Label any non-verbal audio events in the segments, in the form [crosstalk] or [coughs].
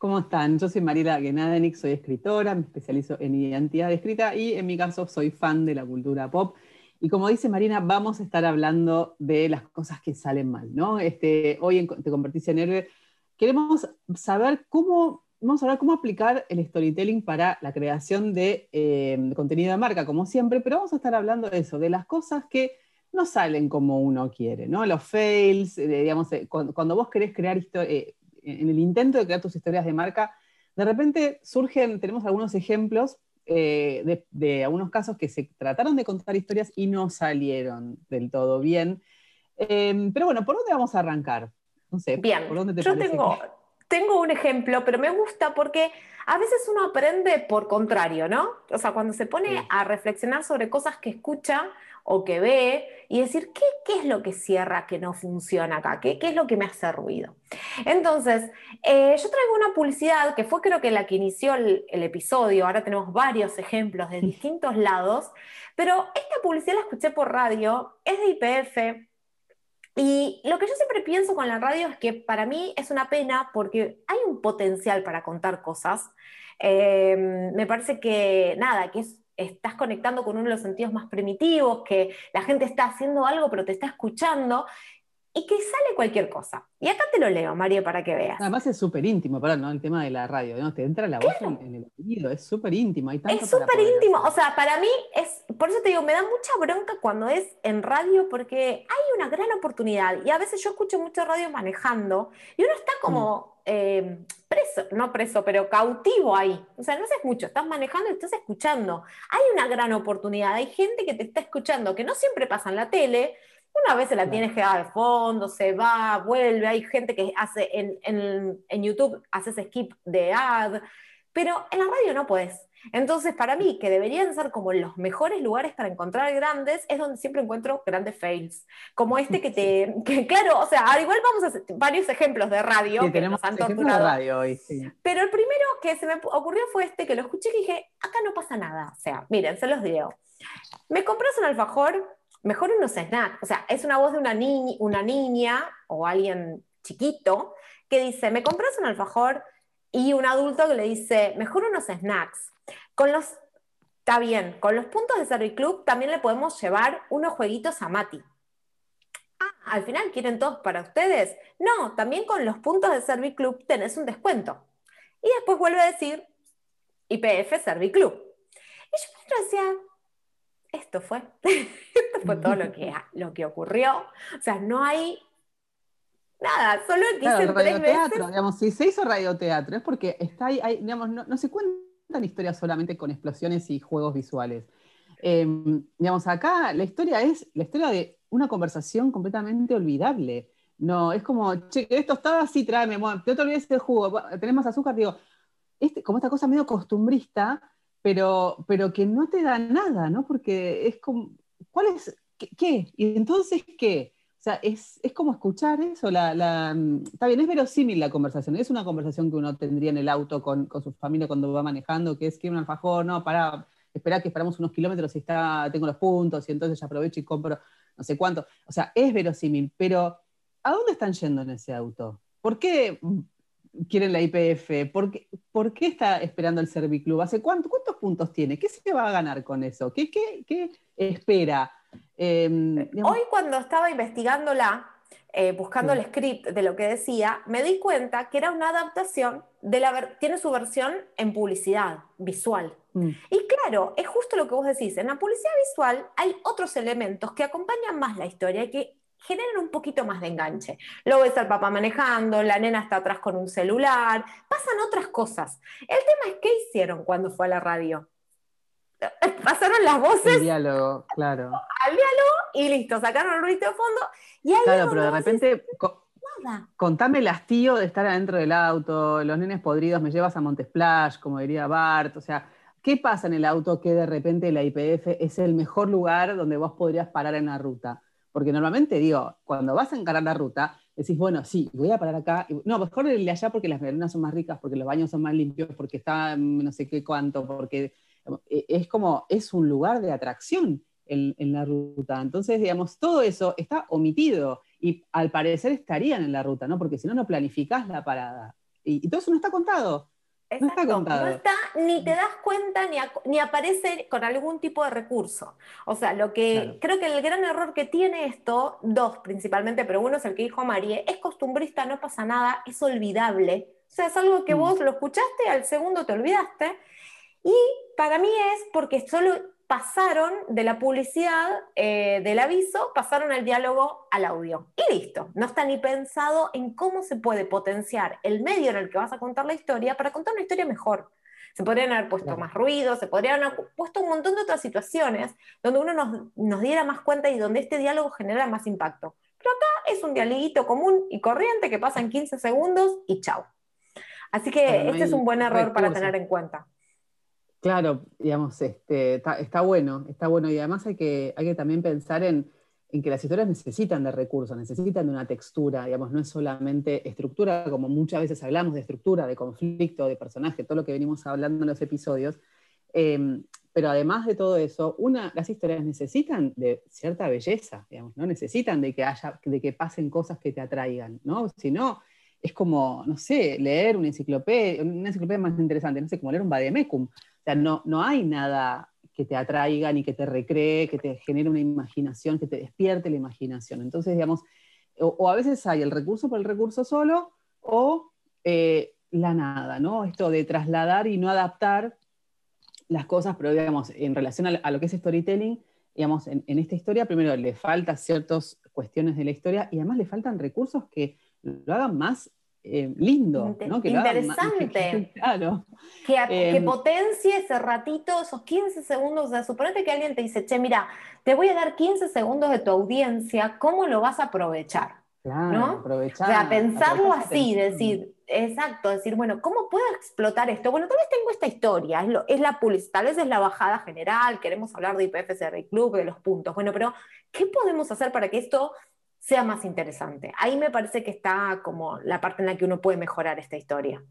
¿Cómo están? Yo soy Mariela Genadenik, soy escritora, me especializo en identidad escrita y en mi caso soy fan de la cultura pop. Y como dice Marina, vamos a estar hablando de las cosas que salen mal, ¿no? Este, hoy en Te convertiste en héroe queremos saber cómo, vamos a hablar cómo aplicar el storytelling para la creación de, eh, contenido de marca, como siempre, pero vamos a estar hablando de eso, de las cosas que no salen como uno quiere, ¿no? Los fails, eh, digamos, eh, cuando, vos querés crear en el intento de crear tus historias de marca, de repente surgen, tenemos algunos ejemplos de, de, algunos casos que se trataron de contar historias y no salieron del todo bien. pero bueno, ¿por dónde vamos a arrancar? Bien, yo tengo, tengo un ejemplo, pero me gusta porque a veces uno aprende por contrario, ¿no? O sea, cuando se pone a reflexionar sobre cosas que escucha o que ve y decir, ¿qué, qué es lo que cierra, que no funciona acá? ¿Qué, qué es lo que me hace ruido? Entonces, eh, yo traigo una publicidad que fue creo que la que inició el, el episodio, ahora tenemos varios ejemplos de distintos lados, pero esta publicidad la escuché por radio, es de IPF, y lo que yo siempre pienso con la radio es que para mí es una pena porque hay un potencial para contar cosas. Em, me parece que nada, que estás conectando con uno de los sentidos más primitivos, que la gente está haciendo algo pero te está escuchando y que sale cualquier cosa. Y acá te lo leo, María, para que veas. Además es súper íntimo, perdón, ¿no? el tema de la radio, ¿no? te entra la voz en, el oído, es súper íntimo. es súper íntimo, o sea, para mí es, por eso te digo, me da mucha bronca cuando es en radio porque hay una gran oportunidad y a veces yo escucho mucho radio manejando y uno está como... Mm. Eh, preso, no preso, pero cautivo ahí. O sea, no haces mucho, estás manejando y estás escuchando. Hay una gran oportunidad, hay gente que te está escuchando, que no siempre pasa en la tele, una vez se la tienes que dar de fondo, se va, vuelve, hay gente que hace en, en, YouTube, haces skip de ad, pero en la radio no puedes. Entonces, para mí, que deberían ser como los mejores lugares para encontrar grandes, es donde siempre encuentro grandes fails. Como este que te. Que, claro, o sea, al igual vamos a hacer varios ejemplos de radio que tenemos nos han torturado. radio hoy, Pero el primero que se me ocurrió fue este, que lo escuché y dije, acá no pasa nada. O sea, miren, se los digo. Me compras un alfajor mejor unos snacks. O sea, es una voz de una, una niña o alguien chiquito que dice, me compras un alfajor y un adulto que le dice, mejor unos snacks. Con los, está bien, con los puntos de Serviclub también le podemos llevar unos jueguitos a Mati. Ah, al final quieren todos para ustedes. No, también con los puntos de Serviclub tenés un descuento. Y después vuelve a decir IPF Serviclub. Y yo me decía, esto fue, [laughs] esto fue todo lo que, lo que ocurrió. O sea, no hay nada, solo dicen tres veces. Digamos, si se hizo radioteatro es porque está ahí, digamos, no, se cuentan historias solamente con explosiones y juegos visuales. Em, digamos, acá la historia es la historia de una conversación completamente olvidable. No, es como, che, esto estaba así, tráeme, no te olvides del jugo, tenemos azúcar, digo, este, como esta cosa medio costumbrista, pero, pero que no te da nada, ¿no? Porque es como, ¿cuál es? ¿Qué? ¿Y entonces qué? O sea, es, es como escuchar eso, la, la, mm, está bien, es verosímil la conversación, es una conversación que uno tendría en el auto con, con su familia cuando va manejando, que es que un alfajor, no, para, espera que esperamos unos kilómetros y está, tengo los puntos y entonces ya aprovecho y compro no sé cuánto. O sea, es verosímil, pero ¿a dónde están yendo en ese auto? ¿Por qué quieren la IPF? ¿Por qué, ¿Por qué, está esperando el Serviclub? ¿Hace cuántos puntos tiene? ¿Qué se va a ganar con eso? ¿Qué, qué, qué espera? Em, Hoy cuando estaba investigándola, eh, buscando el script de lo que decía, me di cuenta que era una adaptación de la tiene su versión en publicidad visual. Mm. Y claro, es justo lo que vos decís, en la publicidad visual hay otros elementos que acompañan más la historia y que generan un poquito más de enganche. Lo ves al papá manejando, la nena está atrás con un celular, pasan otras cosas. El tema es qué hicieron cuando fue a la radio. [laughs] Pasaron las voces. Al diálogo, claro. Al diálogo y listo, sacaron el ruido de fondo. Y ahí claro, pero de repente. nada. Contame el hastío de estar adentro del auto, los nenes podridos, me llevas a Montesplash, como diría Bart. O sea, ¿qué pasa en el auto que de repente la IPF es el mejor lugar donde vos podrías parar en la ruta? Porque normalmente, digo, cuando vas a encarar la ruta, decís, bueno, sí, voy a parar acá. No, mejor el de allá porque las merendas son más ricas, porque los baños son más limpios, porque está no sé qué cuánto, porque e, es como, es un lugar de atracción en, en, la ruta. Entonces, digamos, todo eso está omitido y al parecer estarían en la ruta, ¿no? Porque si no, no planificás la parada. Y, todo eso no está contado. No está contado. No está, ni te das cuenta, ni, ni aparece con algún tipo de recurso. O sea, lo que creo que el gran error que tiene esto, dos principalmente, pero uno es el que dijo Marie, es costumbrista, no pasa nada, es olvidable. O sea, es algo que mm. vos lo escuchaste, al segundo te olvidaste. Y para mí es porque solo pasaron de la publicidad eh, del aviso, pasaron el diálogo al audio. Y listo, no está ni pensado en cómo se puede potenciar el medio en el que vas a contar la historia para contar una historia mejor. Se podrían haber puesto más ruido, se podrían haber puesto un montón de otras situaciones donde uno nos, nos diera más cuenta y donde este diálogo genera más impacto. Pero acá es un dialoguito común y corriente que pasa en 15 segundos y chao. Así que este es un buen error para tener en cuenta. Claro, digamos, este, está, bueno, está bueno. Y además hay que, hay que también pensar en, que las historias necesitan de recursos, necesitan de una textura, digamos, no es solamente estructura, como muchas veces hablamos de estructura, de conflicto, de personaje, todo lo que venimos hablando en los episodios. Em, pero además de todo eso, una, las historias necesitan de cierta belleza, digamos, ¿no? Necesitan de que haya, de que pasen cosas que te atraigan, ¿no? Si no, es como, no sé, leer una enciclopedia, una enciclopedia más interesante, no sé, como leer un Bademecum. O sea, no, no hay nada que te atraiga ni que te recree, que te genere una imaginación, que te despierte la imaginación. Entonces, digamos, o, a veces hay el recurso por el recurso solo, o eh, la nada, ¿no? Esto de trasladar y no adaptar las cosas, pero digamos, en relación a, lo que es storytelling, digamos, en, en, esta historia, primero le faltan ciertas cuestiones de la historia y además le faltan recursos que lo hagan más eh, lindo, ¿no? que interesante. [laughs] claro. Que, em, potencie ese ratito, esos 15 segundos. O sea, suponete que alguien te dice, che, mira, te voy a dar 15 segundos de tu audiencia, ¿cómo lo vas a aprovechar? Claro, ¿no? aprovechar. O sea, pensarlo así, decir, exacto, decir, bueno, ¿cómo puedo explotar esto? Bueno, tal vez tengo esta historia, es, es la publicidad, tal vez es la bajada general, queremos hablar de IPFSR Club, de los puntos. Bueno, pero ¿qué podemos hacer para que esto sea más interesante. Ahí me parece que está como la parte en la que uno puede mejorar esta historia.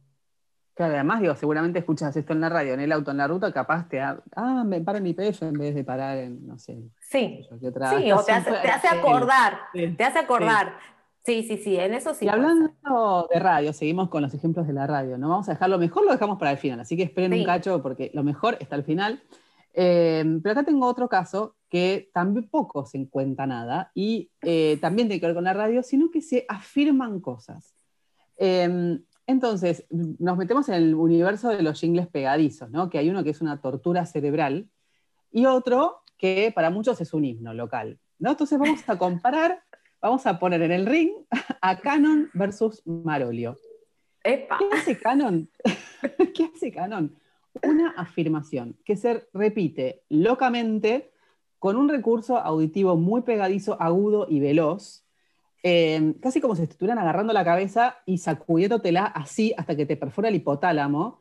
Claro, además, digo, seguramente escuchas esto en la radio, en el auto, en la ruta, capaz te ah, me para en IPF en vez de parar en, no sé. Sí, sí o te hace, acordar, te hace acordar. Sí. sí, sí, en eso sí. Y hablando de radio, seguimos con los ejemplos de la radio, ¿no? Vamos a dejar lo mejor, lo dejamos para el final, así que esperen un cacho porque lo mejor está al final. Eh, pero acá tengo otro caso que tampoco se encuentra nada y eh, también tiene que ver con la radio, sino que se afirman cosas. Em, entonces, nos metemos en el universo de los jingles pegadizos, ¿no? que hay uno que es una tortura cerebral y otro que para muchos es un himno local. ¿no? Entonces vamos a comparar, vamos a poner en el ring a Canon versus Marolio. ¿Qué hace Canon? [laughs] ¿Qué hace Canon? Una afirmación que se repite locamente con un recurso auditivo muy pegadizo, agudo y veloz, eh, casi como si estuvieran agarrando la cabeza y sacudiéndotela así hasta que te perfora el hipotálamo.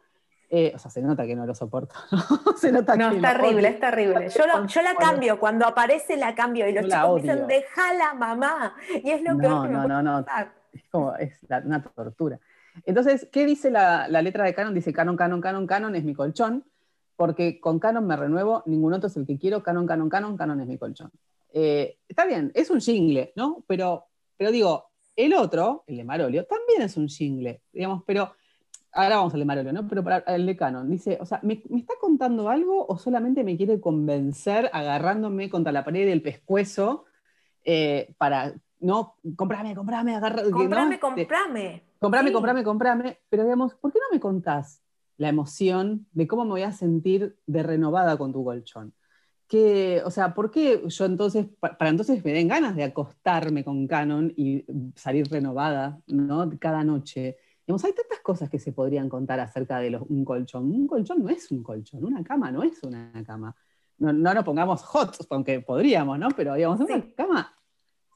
Eh, o sea, se nota que no lo soporto. [laughs] se nota no, es terrible, es terrible. Yo, yo, la cambio, cuando aparece la cambio y los chicos dicen, déjala mamá. Y es lo que no, no, no, no. Es como, es una tortura. Entonces, ¿qué dice la, letra de Canon? Dice Canon, Canon, Canon, Canon es mi colchón, porque con Canon me renuevo, ningún otro es el que quiero, Canon, Canon, Canon, Canon es mi colchón. Eh, está bien, es un jingle, ¿no? Pero, pero digo, el otro, el de Marolio, también es un jingle, digamos, pero ahora vamos al de Marolio, ¿no? Pero para el de Canon, dice, o sea, ¿me, está contando algo o solamente me quiere convencer agarrándome contra la pared del pescuezo eh, para, no, comprame, comprame, agarra. Comprame, comprame. Comprame, comprame, comprame, pero digamos, ¿por qué no me contás la emoción de cómo me voy a sentir de renovada con tu colchón? Que, o sea, ¿por qué yo entonces, para entonces me den ganas de acostarme con Canon y salir renovada, ¿no? Cada noche. Digamos, hay tantas cosas que se podrían contar acerca de un colchón. Un colchón no es un colchón, una cama no es una cama. No, no nos pongamos hot, aunque podríamos, ¿no? Pero digamos, en una cama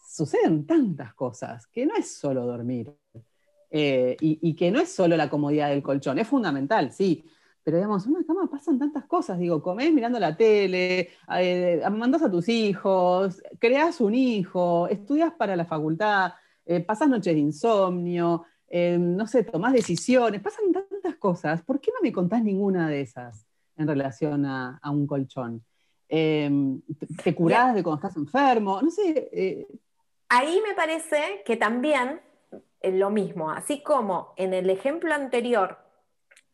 suceden tantas cosas que no es solo dormir. Eh, y, que no es solo la comodidad del colchón, es fundamental, sí, pero digamos, en una cama pasan tantas cosas, digo, comés mirando la tele, eh, mandás a tus hijos, creas un hijo, estudias para la facultad, eh, pasas noches de insomnio, no sé, tomás decisiones, pasan tantas cosas, ¿por qué no me contás ninguna de esas en relación a, un colchón? te curás de cuando estás enfermo, no sé. Ahí me parece que también lo mismo, así como en el ejemplo anterior,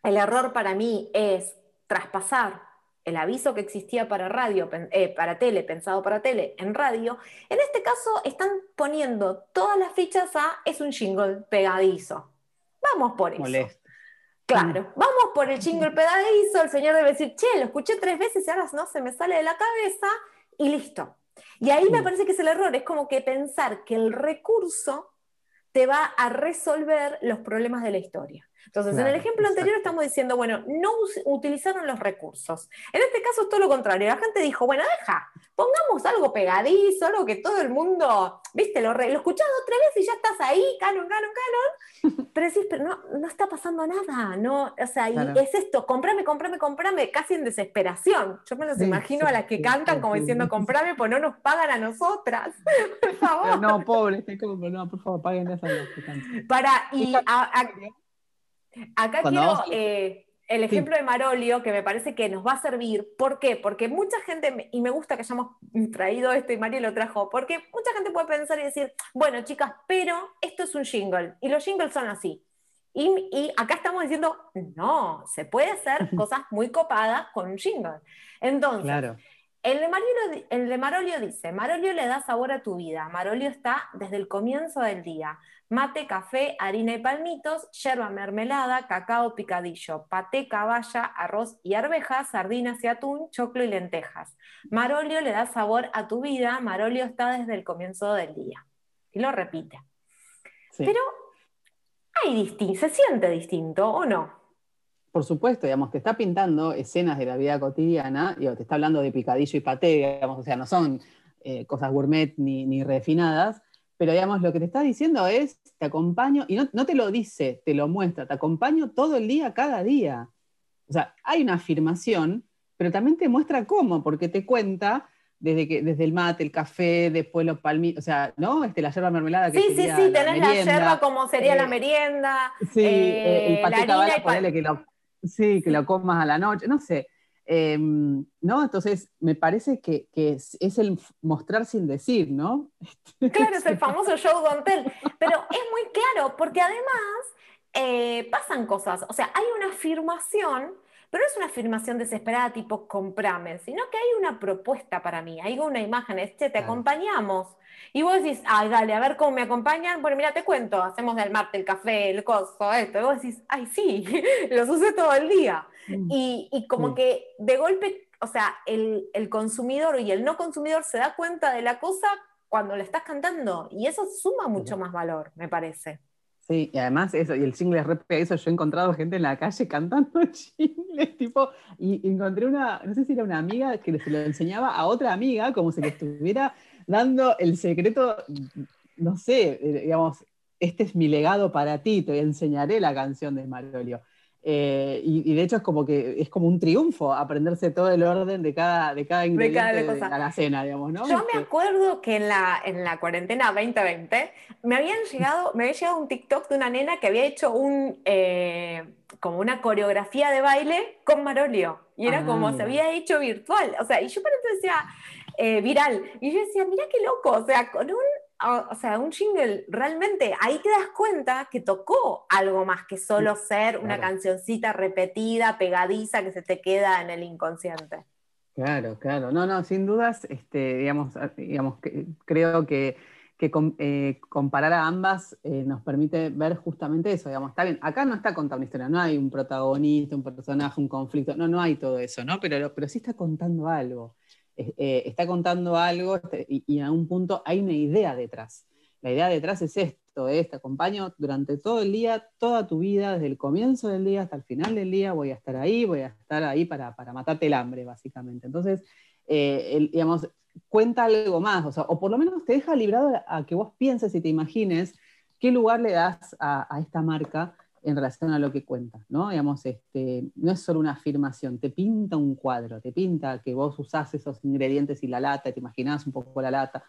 el error para mí es traspasar el aviso que existía para radio, eh, para tele, pensado para tele, en radio, en este caso están poniendo todas las fichas a es un jingle pegadizo. Vamos por eso. Claro, vamos por el jingle pegadizo, el señor debe decir, che, lo escuché tres veces y ahora no se me sale de la cabeza y listo. Y ahí me parece que es el error, es como que pensar que el recurso te va a resolver los problemas de la historia. Entonces, en el ejemplo anterior estamos diciendo, bueno, no utilizaron los recursos. En este caso es todo lo contrario. La gente dijo, bueno, deja, pongamos algo pegadizo, algo que todo el mundo, viste, lo, re, lo escuchás tres veces y ya estás ahí, canon, canon, canon. [laughs] Pero decís, pero no, no está pasando nada, ¿no? O sea, y es esto, comprame, comprame, comprame, casi en desesperación. Yo me los imagino a las que cantan como diciendo, comprame, pues no nos pagan a nosotras. [laughs] por favor. No, pobre, no, por favor, paguen esa Para, y a, Acá quiero eh, el ejemplo de Marolio, que me parece que nos va a servir. ¿Por qué? Porque mucha gente, y me gusta que hayamos traído esto y Mario lo trajo, porque mucha gente puede pensar y decir, bueno, chicas, pero esto es un jingle, y los jingles son así. Y, acá estamos diciendo, no, se puede hacer [laughs] cosas muy copadas con un jingle. Entonces, el, de el de Marolio dice, Marolio le da sabor a tu vida, Marolio está desde el comienzo del día mate, café, harina y palmitos, yerba mermelada, cacao picadillo, paté, caballa, arroz y arvejas, sardinas y atún, choclo y lentejas. Marolio le da sabor a tu vida, Marolio está desde el comienzo del día. Y lo repite. Pero hay se siente distinto, ¿o no? Por supuesto, digamos, te está pintando escenas de la vida cotidiana, digo, te está hablando de picadillo y paté, digamos, o sea, no son eh, cosas gourmet ni, ni refinadas, pero digamos, lo que te está diciendo es, te acompaño, y no, te lo dice, te lo muestra, te acompaño todo el día, cada día. O sea, hay una afirmación, pero también te muestra cómo, porque te cuenta desde, que, desde el mate, el café, después los palmitos, o sea, ¿no? Este, la yerba mermelada que Sí, sí, sí, tenés la yerba como sería la eh, merienda. Sí, eh, el paté la que lo, sí, que lo comas a la noche, no sé. Em, ¿no? Entonces, me parece que, es, el mostrar sin decir, ¿no? [laughs] Claro, es el famoso [laughs] show don't tell, pero es muy claro, porque además eh, pasan cosas, o sea, hay una afirmación, pero no es una afirmación desesperada tipo comprame, sino que hay una propuesta para mí, hay una imagen, es, che, te acompañamos. Y vos decís, ay, dale, a ver cómo me acompañan. Bueno, mira, te cuento, hacemos del marte, el café, el coso, esto. Y vos decís, ay, sí, [laughs] los usé todo el día. Mm. Y, como que de golpe, o sea, el, consumidor y el no consumidor se da cuenta de la cosa cuando le estás cantando. Y eso suma mucho más valor, me parece. Sí, y además eso, y el jingle es eso, yo he encontrado gente en la calle cantando [laughs] jingles, tipo, y encontré una, no sé si era una amiga que se lo enseñaba a otra amiga, como si le estuviera dando el secreto, no sé, eh, digamos, este es mi legado para ti, te enseñaré la canción de Marolio. Eh, y, de hecho es como que es como un triunfo aprenderse todo el orden de cada, de cada ingrediente de, la cena, digamos, ¿no? Yo me este acuerdo que en la, en la cuarentena 2020 me habían llegado, me había llegado un TikTok de una nena que había hecho un eh, como una coreografía de baile con Marolio. Y era como se había hecho virtual. O sea, y yo por entonces decía, eh, viral. Y yo decía, mira qué loco, o sea, con un o sea, un jingle, realmente ahí te das cuenta que tocó algo más que solo ser una cancioncita repetida, pegadiza, que se te queda en el inconsciente. Claro, claro. No, no, sin dudas, este, digamos, digamos creo que, eh, comparar a ambas eh, nos permite ver justamente eso. Digamos, está bien, acá no está contando una historia, no hay un protagonista, un personaje, un conflicto, no, no hay todo eso, ¿no? Pero, pero sí está contando algo. Eh, está contando algo este, y, a un punto hay una idea detrás. La idea detrás es esto, te acompaño durante todo el día, toda tu vida, desde el comienzo del día hasta el final del día, voy a estar ahí, voy a estar ahí para, matarte el hambre, básicamente. Entonces, eh, digamos, cuenta algo más, o, por lo menos te deja librado a que vos pienses y te imagines qué lugar le das a esta marca en relación a lo que cuenta, ¿no? Digamos, este, no es solo una afirmación, te pinta un cuadro, te pinta que vos usás esos ingredientes y la lata, te imaginás un poco la lata,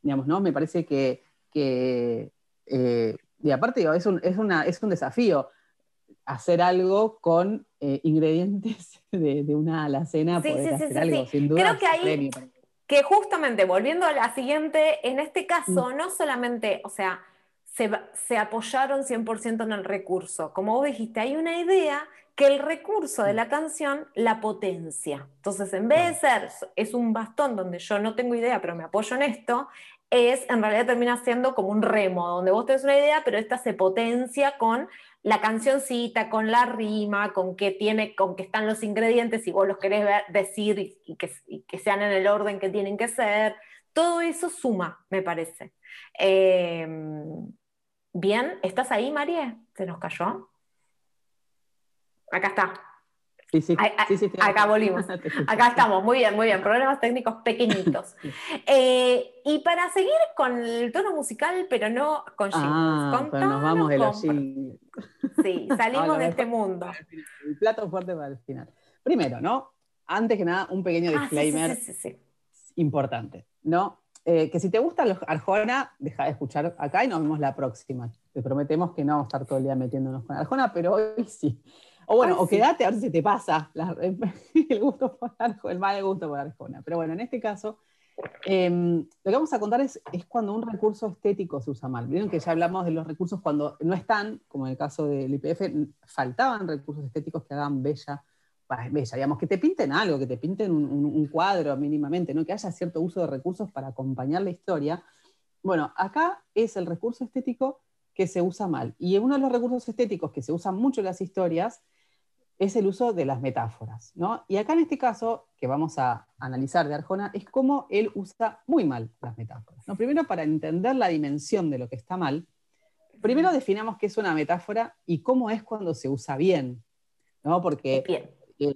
digamos, ¿no? Me parece que, eh, y aparte es, un, es, una, es un desafío hacer algo con eh, ingredientes [laughs] de, una alacena, sí, poder hacer algo, sin duda. Creo que ahí, que justamente volviendo a la siguiente, en este caso, mm. no solamente, o sea, se, apoyaron 100% en el recurso. Como vos dijiste, hay una idea que el recurso de la canción la potencia. Entonces, en vez de ser, es un bastón donde yo no tengo idea, pero me apoyo en esto, es, en realidad termina siendo como un remo, donde vos tenés una idea, pero esta se potencia con la cancioncita, con la rima, con que tiene, con que están los ingredientes y vos los querés decir y, que, sean en el orden que tienen que ser. Todo eso suma, me parece. Em, bien, ¿estás ahí, María? ¿Se nos cayó? Acá está. Sí, sí, sí, acá volvimos. [laughs] Acá estamos, muy bien, muy bien. Problemas técnicos pequeñitos. Eh, y para seguir con el tono musical, pero no con jingles. Ah, pero nos vamos de los Sí, salimos de este mundo. El plato fuerte para el final. Primero, ¿no? Antes que nada, un pequeño ah, disclaimer importante, ¿no? Eh, que si te gusta los Arjona, deja de escuchar acá y nos vemos la próxima. Te prometemos que no vamos a estar todo el día metiéndonos con Arjona, pero hoy sí. O bueno, o quédate a ver si te pasa [laughs] el gusto por el mal gusto por Arjona. Pero bueno, en este caso, em, lo que vamos a contar es, es, cuando un recurso estético se usa mal. Vieron que ya hablamos de los recursos cuando no están, como en el caso del IPF, faltaban recursos estéticos que hagan bella, digamos, que te pinten algo, que te pinten un, un cuadro mínimamente, ¿no? que haya cierto uso de recursos para acompañar la historia. Bueno, acá es el recurso estético que se usa mal. Y uno de los recursos estéticos que se usan mucho en las historias es el uso de las metáforas. ¿no? Y acá en este caso, que vamos a analizar de Arjona, es cómo él usa muy mal las metáforas. ¿no? Primero, para entender la dimensión de lo que está mal, primero definamos qué es una metáfora y cómo es cuando se usa bien. ¿no? Porque eh,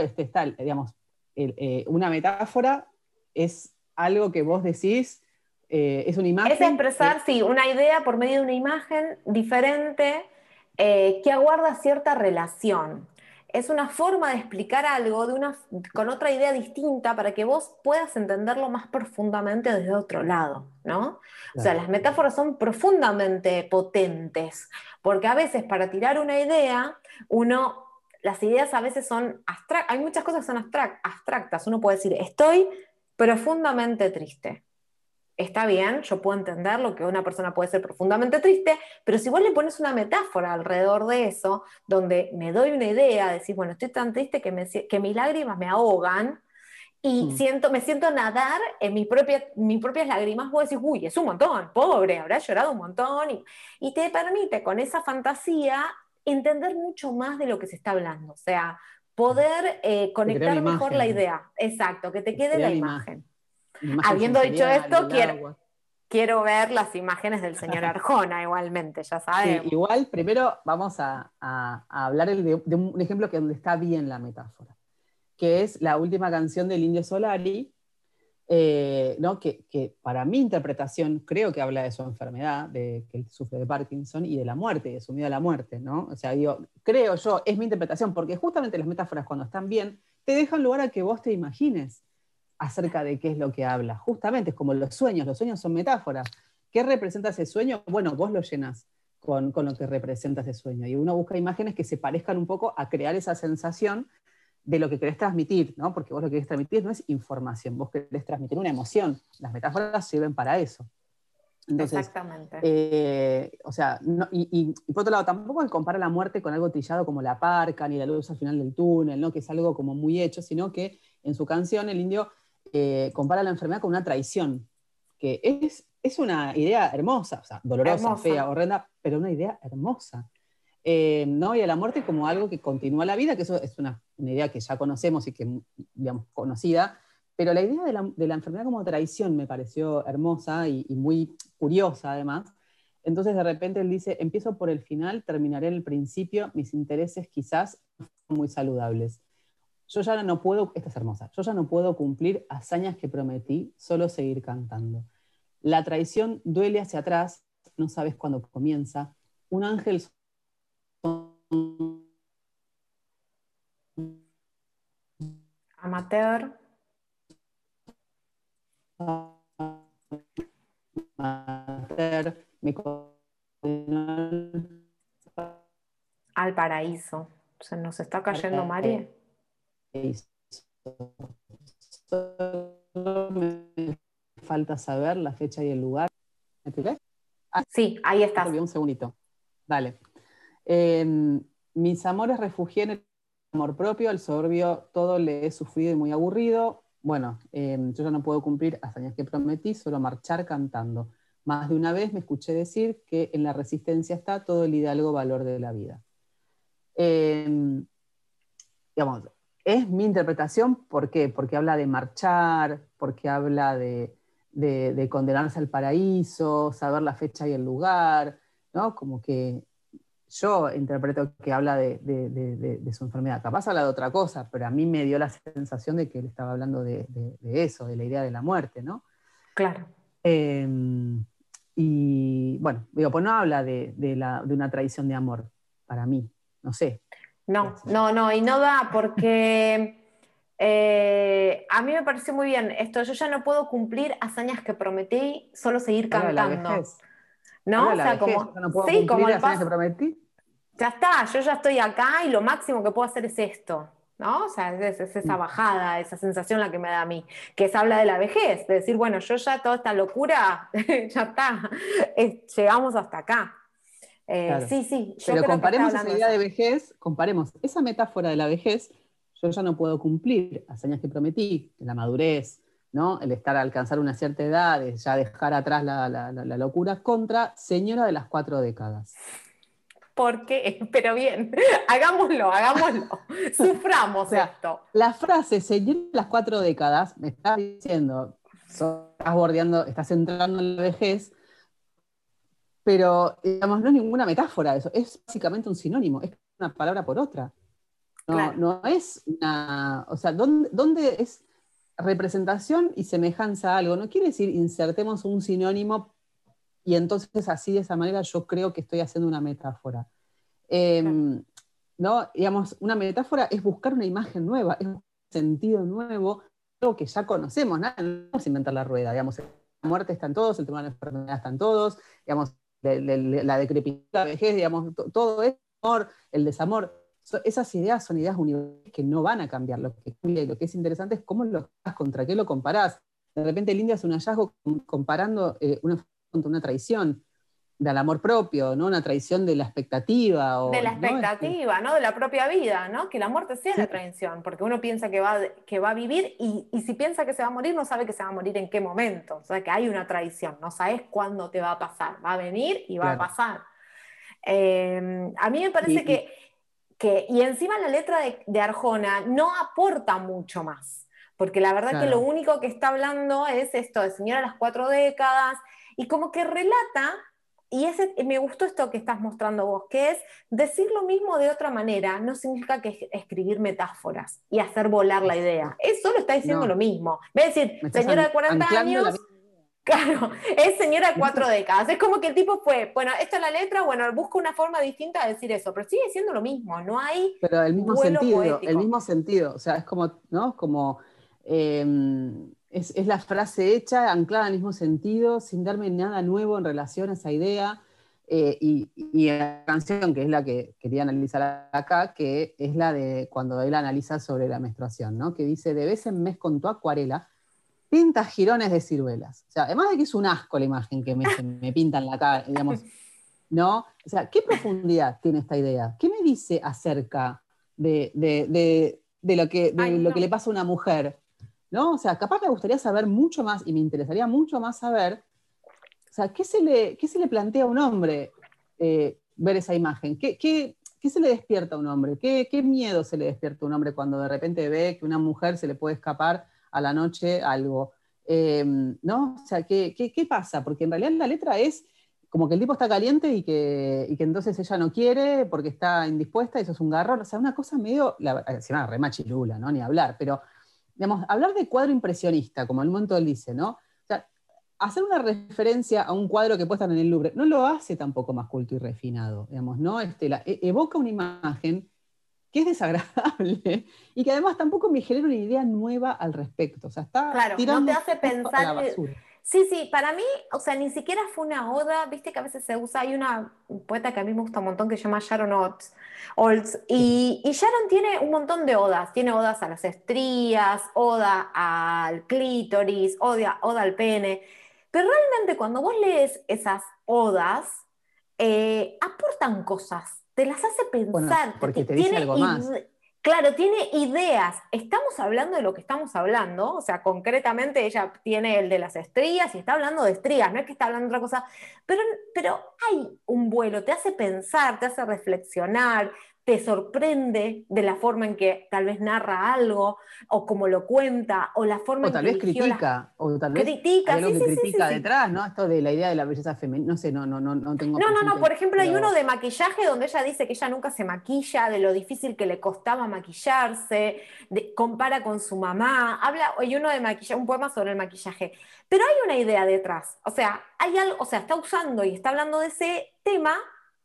Este está, digamos, eh, una metáfora es algo que vos decís, eh, es una imagen. Es expresar, sí, una idea por medio de una imagen diferente eh, que aguarda cierta relación. Es una forma de explicar algo de una, con otra idea distinta para que vos puedas entenderlo más profundamente desde otro lado, ¿no? O sea, las metáforas son profundamente potentes, porque a veces para tirar una idea, uno, las ideas a veces son abstractas, hay muchas cosas que son abstractas, uno puede decir, estoy profundamente triste está bien, yo puedo entender lo que una persona puede ser profundamente triste, pero si vos le pones una metáfora alrededor de eso, donde me doy una idea, decir, bueno, estoy tan triste que, que mis lágrimas me ahogan, y mm. siento, me siento nadar en mis propias, mis propias lágrimas, vos decís, uy, es un montón, pobre, habrá llorado un montón, y, y te permite con esa fantasía entender mucho más de lo que se está hablando, o sea, poder eh, conectar mejor la idea, exacto, que te quede la imagen. Habiendo dicho esto, quiero, quiero ver las imágenes del señor [laughs] Arjona igualmente, ya sabes. igual, primero vamos a, hablar de, un ejemplo que donde está bien la metáfora, que es la última canción del Indio Solari, eh, ¿no? que, para mi interpretación creo que habla de su enfermedad, de que él sufre de Parkinson y de la muerte, de su miedo a la muerte. ¿no? O sea, digo, creo yo, es mi interpretación, porque justamente las metáforas cuando están bien, te dejan lugar a que vos te imagines acerca de qué es lo que habla. Justamente es como los sueños, los sueños son metáforas. ¿Qué representa ese sueño? Bueno, vos lo llenas con, lo que representa ese sueño. Y uno busca imágenes que se parezcan un poco a crear esa sensación de lo que querés transmitir, ¿no? Porque vos lo que querés transmitir no es información, vos querés transmitir una emoción. Las metáforas sirven para eso. Exactamente. Eh, o sea, y, por otro lado, tampoco se compara la muerte con algo trillado como la parca, ni la luz al final del túnel, ¿no? que es algo como muy hecho, sino que en su canción el indio eh, compara la enfermedad con una traición, que es, es una idea hermosa, o sea, dolorosa, fea, horrenda, pero una idea hermosa. Eh, ¿no? Y a la muerte como algo que continúa la vida, que eso es una, idea que ya conocemos y que, digamos, conocida, pero la idea de la, enfermedad como traición me pareció hermosa y, muy curiosa además. Entonces de repente él dice, empiezo por el final, terminaré en el principio, mis intereses quizás muy saludables. Yo ya no puedo, esta es hermosa, yo ya no puedo cumplir hazañas que prometí, solo seguir cantando. La traición duele hacia atrás, no sabes cuándo comienza. Un ángel amateur al paraíso. Se nos está cayendo María me falta saber la fecha y el lugar. Ah, sí, ahí está. Un segundito. Dale. Em, mis amores refugié en el amor propio, el soberbio todo le he sufrido y muy aburrido. Bueno, em, yo ya no puedo cumplir hazañas que prometí, solo marchar cantando. Más de una vez me escuché decir que en la resistencia está todo el hidalgo valor de la vida. Digamos, es mi interpretación, ¿por qué? Porque habla de marchar, porque habla de, condenarse al paraíso, saber la fecha y el lugar, ¿no? Como que yo interpreto que habla de, su enfermedad. Capaz habla de otra cosa, pero a mí me dio la sensación de que él estaba hablando de, eso, de la idea de la muerte, ¿no? Claro. Em, y bueno, digo, pues no habla de, una tradición de amor, para mí, no sé. No, no, no, y no da porque [laughs] eh, a mí me pareció muy bien esto, yo ya no puedo cumplir hazañas que prometí, solo seguir cantando. ¿No? O sea, como, no puedo sí, como hazañas que prometí. Ya está, yo ya estoy acá y lo máximo que puedo hacer es esto. ¿no? O sea, es, esa mm. bajada, esa sensación la que me da a mí, que es habla de la vejez, de decir, bueno, yo ya toda esta locura, [laughs] ya está, llegamos hasta acá. Eh, sí, sí. Pero comparemos esa idea de vejez, comparemos esa metáfora de la vejez, yo ya no puedo cumplir hazañas que prometí, la madurez, ¿no? el estar a alcanzar una cierta edad, ya dejar atrás la, la locura, contra Señora de las cuatro décadas porque, [laughs] pero bien, [laughs] hagámoslo, hagámoslo, [laughs] suframos esto. La frase, seguir las cuatro décadas, me está diciendo, estás bordeando, estás entrando en la vejez, pero digamos, no es ninguna metáfora eso, es básicamente un sinónimo, es una palabra por otra. No, no es una, o sea, ¿dónde, ¿dónde es representación y semejanza a algo? No quiere decir insertemos un sinónimo y entonces así de esa manera yo creo que estoy haciendo una metáfora. Em, ¿no? Digamos, una metáfora es buscar una imagen nueva, es un sentido nuevo, algo que ya conocemos, ¿no? no vamos a inventar la rueda, digamos, la muerte está en todos, el tema de la enfermedad está en todos, digamos, la decrepidez, la vejez, digamos, todo es amor, el desamor. esas ideas son ideas universales que no van a cambiar. Lo que lo que es interesante es cómo lo contra qué lo comparás. De repente el India hace un hallazgo comparando eh, una contra una traición del amor propio, ¿no? Una traición de la expectativa. O, de la expectativa, ¿no? De la propia vida, ¿no? Que la muerte sea la traición, porque uno piensa que va, que va a vivir y, si piensa que se va a morir, no sabe que se va a morir en qué momento. O sea, que hay una traición, no sabes cuándo te va a pasar. Va a venir y va a pasar. Em, a mí me parece que, que, y encima la letra de, Arjona no aporta mucho más, porque la verdad que lo único que está hablando es esto de señora las cuatro décadas, y como que relata, y ese, me gustó esto que estás mostrando vos, que es decir lo mismo de otra manera, no significa que escribir metáforas y hacer volar la idea. Es solo está diciendo lo mismo. a decir, señora de 40 años... Claro, es señora de cuatro [laughs] décadas. Es como que el tipo fue, bueno, esta es la letra, bueno, busca una forma distinta de decir eso, pero sigue siendo lo mismo, no hay. Pero el mismo sentido, el mismo sentido, o sea, es como, ¿no? Como em, es, la frase hecha, anclada al mismo sentido, sin darme nada nuevo en relación a esa idea. Eh, y, la canción, que es la que quería analizar acá, que es la de cuando él analiza sobre la menstruación, ¿no? que dice, de vez en mes con tu acuarela, pintas jirones de ciruelas. O sea, además de que es un asco la imagen que me, [laughs] me pintan la cara, digamos, ¿no? O sea, ¿qué profundidad tiene esta idea? ¿Qué me dice acerca de, lo, que, lo que le pasa a una mujer? ¿No? O sea, capaz me gustaría saber mucho más y me interesaría mucho más saber, o sea, ¿qué se le, se le plantea a un hombre eh, ver esa imagen? ¿Qué, ¿Qué, se le despierta a un hombre? ¿Qué, miedo se le despierta a un hombre cuando de repente ve que una mujer se le puede escapar a la noche algo? Em, ¿No? O sea, ¿qué, pasa? Porque en realidad la letra es como que el tipo está caliente y que, y que, entonces ella no quiere porque está indispuesta, y eso es un garrón. O sea, una cosa medio, la, encima re machilula, ¿no? Ni hablar, pero digamos, hablar de cuadro impresionista, como el momento él dice, ¿no? O sea, hacer una referencia a un cuadro que puede estar en el Louvre no lo hace tampoco más culto y refinado, digamos, ¿no? Este, e, evoca una imagen que es desagradable [laughs] y que además tampoco me genera una idea nueva al respecto. O sea, está claro, no te hace pensar Sí, sí, para mí, o sea, ni siquiera fue una oda, viste que a veces se usa, hay una poeta que a mí me gusta un montón que se llama Sharon Olds, y, Sharon tiene un montón de odas, tiene odas a las estrías, oda al clítoris, oda, oda al pene, pero realmente cuando vos lees esas odas eh, aportan cosas, te las hace pensar. porque te, dice algo más. Claro, tiene ideas. Estamos hablando de lo que estamos hablando, o sea, concretamente ella tiene el de las estrías y está hablando de estrías, no es que está hablando de otra cosa, pero, pero hay un vuelo, te hace pensar, te hace reflexionar, te sorprende de la forma en que tal vez narra algo, o como lo cuenta, o la forma o tal vez critica, o tal vez critica, hay algo que critica detrás, ¿no? Esto de la idea de la belleza femenina, no sé, no, no, no, no tengo. No, no, no, por ejemplo, hay uno de maquillaje donde ella dice que ella nunca se maquilla, de lo difícil que le costaba maquillarse, compara con su mamá, habla, hay uno de maquillaje, un poema sobre el maquillaje. Pero hay una idea detrás, o sea, hay algo, o sea, está usando y está hablando de ese tema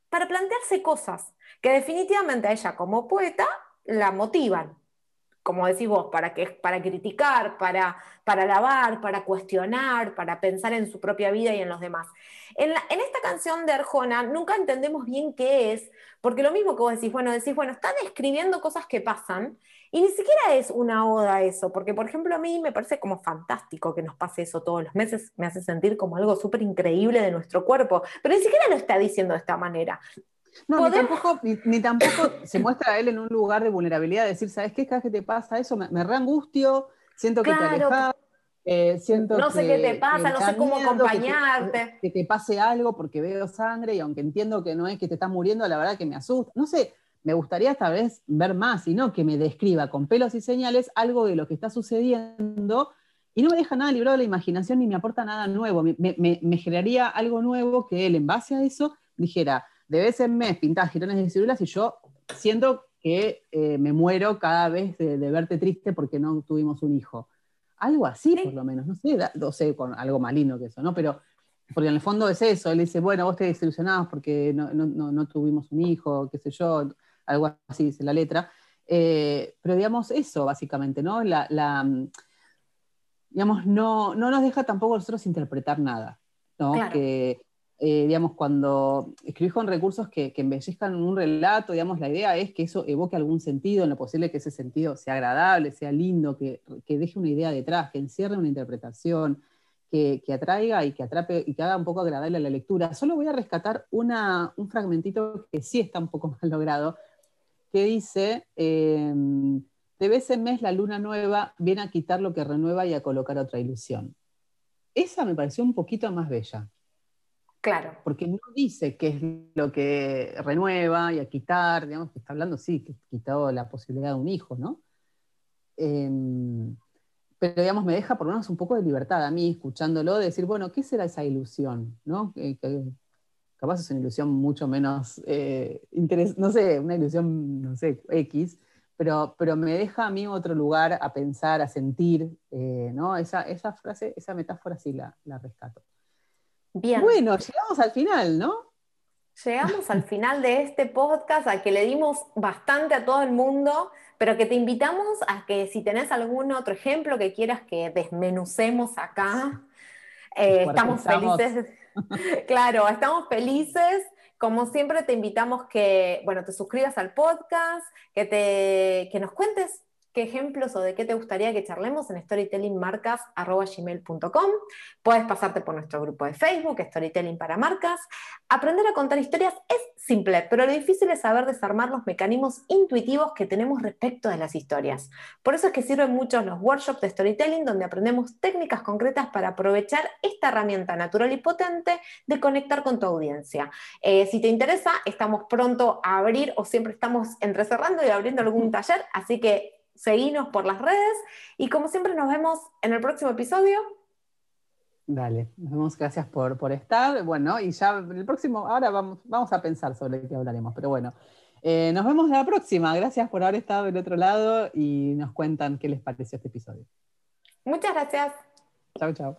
para plantearse cosas que definitivamente a ella como poeta la motivan, como decís vos, para, que, para criticar, para, para alabar, para cuestionar, para pensar en su propia vida y en los demás. En, en, esta canción de Arjona nunca entendemos bien qué es, porque lo mismo que vos decís, bueno, decís, bueno, está describiendo cosas que pasan, y ni siquiera es una oda eso, porque por ejemplo a mí me parece como fantástico que nos pase eso todos los meses, me hace sentir como algo súper increíble de nuestro cuerpo, pero ni siquiera lo está diciendo de esta manera. No, ni tampoco, ni, tampoco, [coughs] se muestra a él en un lugar de vulnerabilidad, decir, ¿sabes qué? Cada que te pasa eso, me, me reangustio, siento que te alejas, eh, siento no sé qué te pasa, no sé cómo acompañarte. Que te, pase algo porque veo sangre y aunque entiendo que no es que te estás muriendo, la verdad que me asusta. No sé, me gustaría esta vez ver más y no que me describa con pelos y señales algo de lo que está sucediendo y no me deja nada librado de la imaginación ni me aporta nada nuevo. Me, me, me generaría algo nuevo que él en base a eso dijera, de vez en mes pintás girones de ciruelas y yo siento que eh, me muero cada vez de, verte triste porque no tuvimos un hijo. Algo así, por lo menos, no sé, no sé, con algo malino que eso, ¿no? Pero, porque en el fondo es eso, él dice, bueno, vos te desilusionabas porque no, tuvimos un hijo, qué sé yo, algo así dice la letra. Eh, pero digamos eso, básicamente, ¿no? La, digamos, no, no nos deja tampoco nosotros interpretar nada, ¿no? Que, eh, digamos, cuando escribís con recursos que, embellezcan un relato, digamos, la idea es que eso evoque algún sentido, en lo posible que ese sentido sea agradable, sea lindo, que, deje una idea detrás, que encierre una interpretación, que, atraiga y que atrape y que haga un poco agradable a la lectura. Solo voy a rescatar una, un fragmentito que sí está un poco [laughs] más logrado, que dice, em, de vez en mes la luna nueva viene a quitar lo que renueva y a colocar otra ilusión. Esa me pareció un poquito más bella. Claro. Porque no dice qué es lo que renueva y a quitar, digamos que está hablando, sí, que quitado la posibilidad de un hijo, ¿no? Em, pero digamos, me deja por lo menos un poco de libertad a mí, escuchándolo, de decir, bueno, ¿qué será esa ilusión? ¿no? Capaz es una ilusión mucho menos, eh, no sé, una ilusión, no sé, X, pero, pero me deja a mí otro lugar a pensar, a sentir, eh, ¿no? Esa, esa frase, esa metáfora sí la, la rescato. Bueno, llegamos al final, ¿no? Llegamos al final de este podcast al que le dimos bastante a todo el mundo, pero que te invitamos a que si tenés algún otro ejemplo que quieras que desmenucemos acá, eh, estamos felices. [laughs] claro, estamos felices. Como siempre te invitamos que, bueno, te suscribas al podcast, que, te, que nos cuentes qué ejemplos o de qué te gustaría que charlemos en storytellingmarcas.gmail.com. Puedes pasarte por nuestro grupo de Facebook, Storytelling para Marcas. Aprender a contar historias es simple, pero lo difícil es saber desarmar los mecanismos intuitivos que tenemos respecto de las historias. Por eso es que sirven mucho los workshops de storytelling, donde aprendemos técnicas concretas para aprovechar esta herramienta natural y potente de conectar con tu audiencia. Eh, si te interesa, estamos pronto a abrir o siempre estamos entrecerrando y abriendo algún [laughs] taller, así que seguinos por las redes y como siempre nos vemos en el próximo episodio. Dale, nos vemos, gracias por, por estar. Bueno, y ya el próximo, ahora vamos, vamos a pensar sobre qué hablaremos, pero bueno, eh, nos vemos la próxima. Gracias por haber estado del otro lado y nos cuentan qué les pareció este episodio. Muchas gracias. Chao, chao.